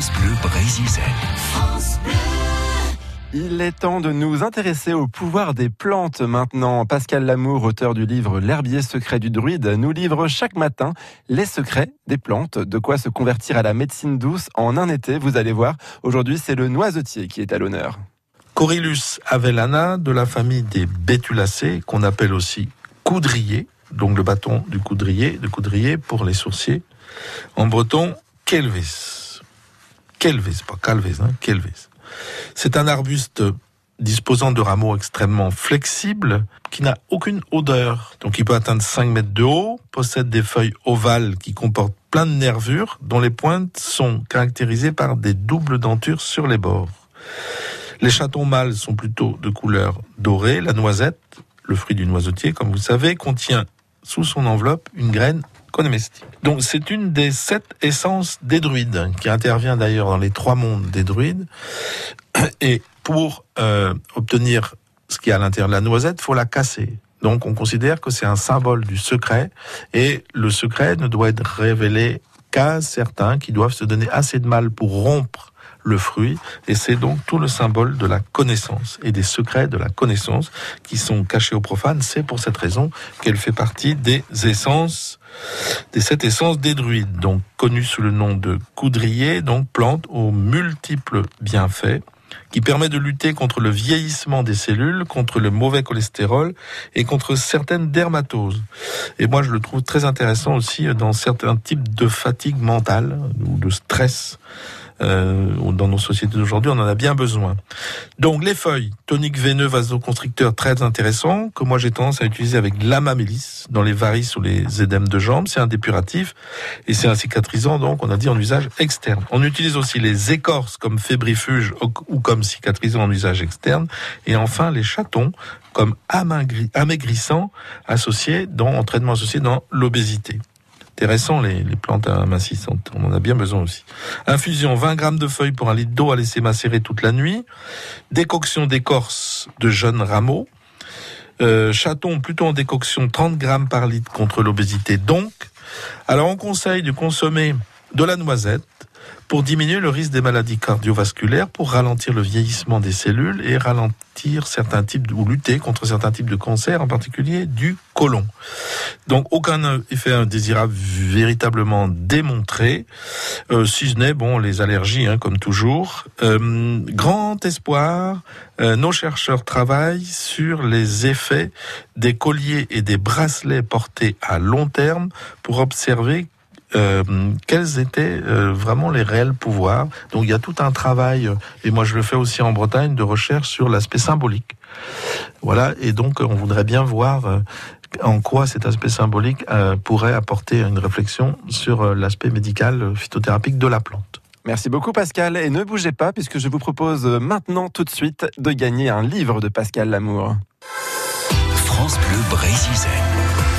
France Bleu Brésil. Il est temps de nous intéresser au pouvoir des plantes maintenant. Pascal Lamour, auteur du livre L'herbier secret du druide, nous livre chaque matin les secrets des plantes, de quoi se convertir à la médecine douce en un été. Vous allez voir, aujourd'hui c'est le noisetier qui est à l'honneur. Corylus avellana de la famille des bétulacées, qu'on appelle aussi coudrier, donc le bâton du coudrier, de coudrier pour les sourciers. En breton, kelvis. Kelvis, pas calvis, hein, kelvis. C'est un arbuste disposant de rameaux extrêmement flexibles, qui n'a aucune odeur. Donc il peut atteindre 5 mètres de haut, possède des feuilles ovales qui comportent plein de nervures, dont les pointes sont caractérisées par des doubles dentures sur les bords. Les chatons mâles sont plutôt de couleur dorée. La noisette, le fruit du noisetier, comme vous savez, contient sous son enveloppe une graine Donc c'est une des sept essences des druides, qui intervient d'ailleurs dans les trois mondes des druides. Et pour euh, obtenir ce qui est à l'intérieur de la noisette, faut la casser. Donc on considère que c'est un symbole du secret, et le secret ne doit être révélé qu'à certains qui doivent se donner assez de mal pour rompre le fruit, et c'est donc tout le symbole de la connaissance et des secrets de la connaissance qui sont cachés aux profanes. C'est pour cette raison qu'elle fait partie des essences, des sept essences des druides, donc connues sous le nom de coudrier, donc plante aux multiples bienfaits qui permet de lutter contre le vieillissement des cellules, contre le mauvais cholestérol et contre certaines dermatoses. Et moi, je le trouve très intéressant aussi dans certains types de fatigue mentale ou de stress euh, dans nos sociétés d'aujourd'hui, on en a bien besoin. Donc les feuilles, tonique veineux, vasoconstricteur, très intéressant, que moi j'ai tendance à utiliser avec l'amamélis dans les varices ou les édèmes de jambes. C'est un dépuratif et c'est un cicatrisant, donc on a dit en usage externe. On utilise aussi les écorces comme fébrifuge ou comme cicatrisant en usage externe. Et enfin les chatons comme amaigrissant associés dans entraînement associé dans l'obésité intéressant, les, les plantes amincissantes. On en a bien besoin aussi. Infusion, 20 grammes de feuilles pour un litre d'eau à laisser macérer toute la nuit. Décoction d'écorce de jeunes rameaux. Euh, chaton, plutôt en décoction, 30 grammes par litre contre l'obésité. Donc, alors on conseille de consommer de la noisette, pour diminuer le risque des maladies cardiovasculaires, pour ralentir le vieillissement des cellules et ralentir certains types ou lutter contre certains types de cancers, en particulier du côlon. Donc aucun effet indésirable véritablement démontré, euh, si ce n'est bon les allergies, hein, comme toujours. Euh, grand espoir, euh, nos chercheurs travaillent sur les effets des colliers et des bracelets portés à long terme pour observer euh, quels étaient euh, vraiment les réels pouvoirs? Donc il y a tout un travail, euh, et moi je le fais aussi en Bretagne, de recherche sur l'aspect symbolique. Voilà, et donc on voudrait bien voir en quoi cet aspect symbolique pourrait apporter une réflexion sur l'aspect médical phytothérapique de la plante. Merci beaucoup Pascal, et ne bougez pas puisque je vous propose maintenant tout de suite de gagner un livre de Pascal Lamour. France Bleu Brésil.